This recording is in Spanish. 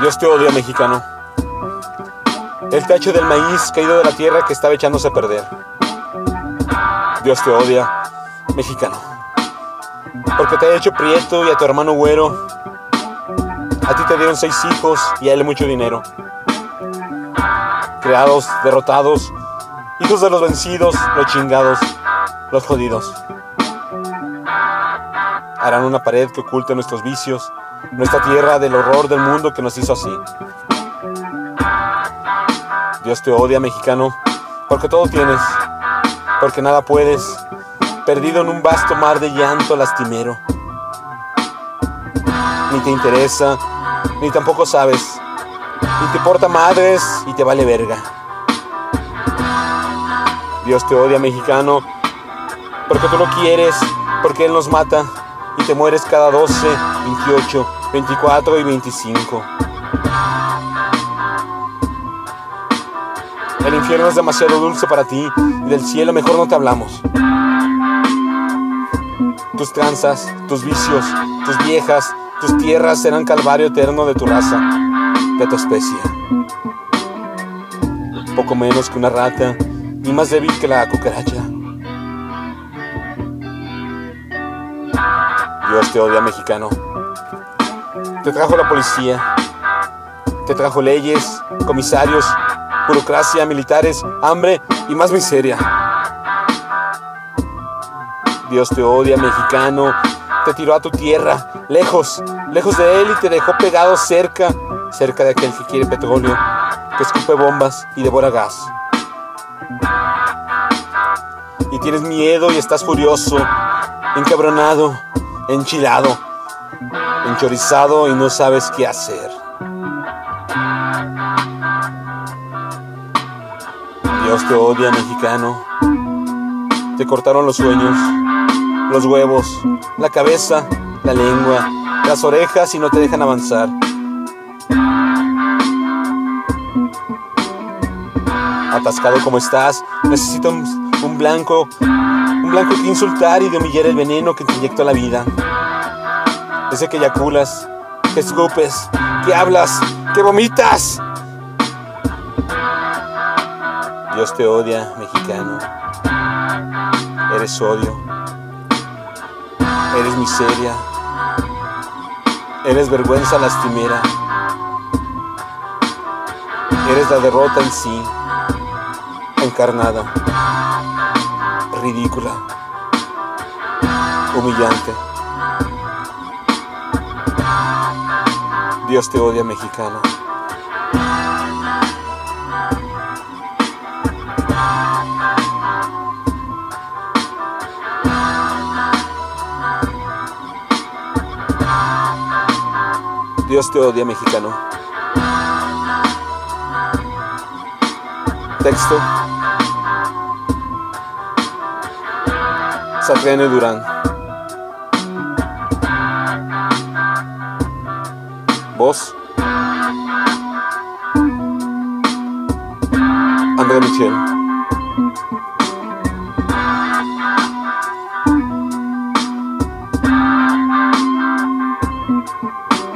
Dios te odia, mexicano. El tacho del maíz caído de la tierra que estaba echándose a perder. Dios te odia, mexicano. Porque te ha hecho prieto y a tu hermano güero. A ti te dieron seis hijos y a él mucho dinero. Creados, derrotados, hijos de los vencidos, los chingados, los jodidos. Harán una pared que oculte nuestros vicios, nuestra tierra del horror del mundo que nos hizo así. Dios te odia, mexicano, porque todo tienes, porque nada puedes, perdido en un vasto mar de llanto lastimero. Ni te interesa, ni tampoco sabes, ni te importa madres y te vale verga. Dios te odia, mexicano, porque tú lo quieres, porque Él nos mata y te mueres cada 12, 28, 24 y 25. El infierno es demasiado dulce para ti y del cielo mejor no te hablamos. Tus tranzas, tus vicios, tus viejas, tus tierras serán calvario eterno de tu raza, de tu especie. Poco menos que una rata y más débil que la cucaracha. Dios te odia, mexicano. Te trajo la policía, te trajo leyes, comisarios, burocracia, militares, hambre y más miseria. Dios te odia, mexicano. Te tiró a tu tierra, lejos, lejos de él y te dejó pegado cerca, cerca de aquel que quiere petróleo, que escupe bombas y devora gas. Y tienes miedo y estás furioso, encabronado, enchilado, enchorizado y no sabes qué hacer. Dios te odia, mexicano. Te cortaron los sueños, los huevos, la cabeza, la lengua, las orejas y no te dejan avanzar. Atascado como estás, necesito un, blanco, un blanco que insultar y de humillar el veneno que te inyectó la vida. Ese que eyaculas, que escupes, que hablas, que vomitas. Dios te odia, mexicano. Eres odio. Eres miseria. Eres vergüenza lastimera. Eres la derrota en sí, encarnada, ridícula, humillante. Dios te odia, mexicano. Dios te odia, mexicano. Texto. Satriano Durán. Ross. Andere Mädchen.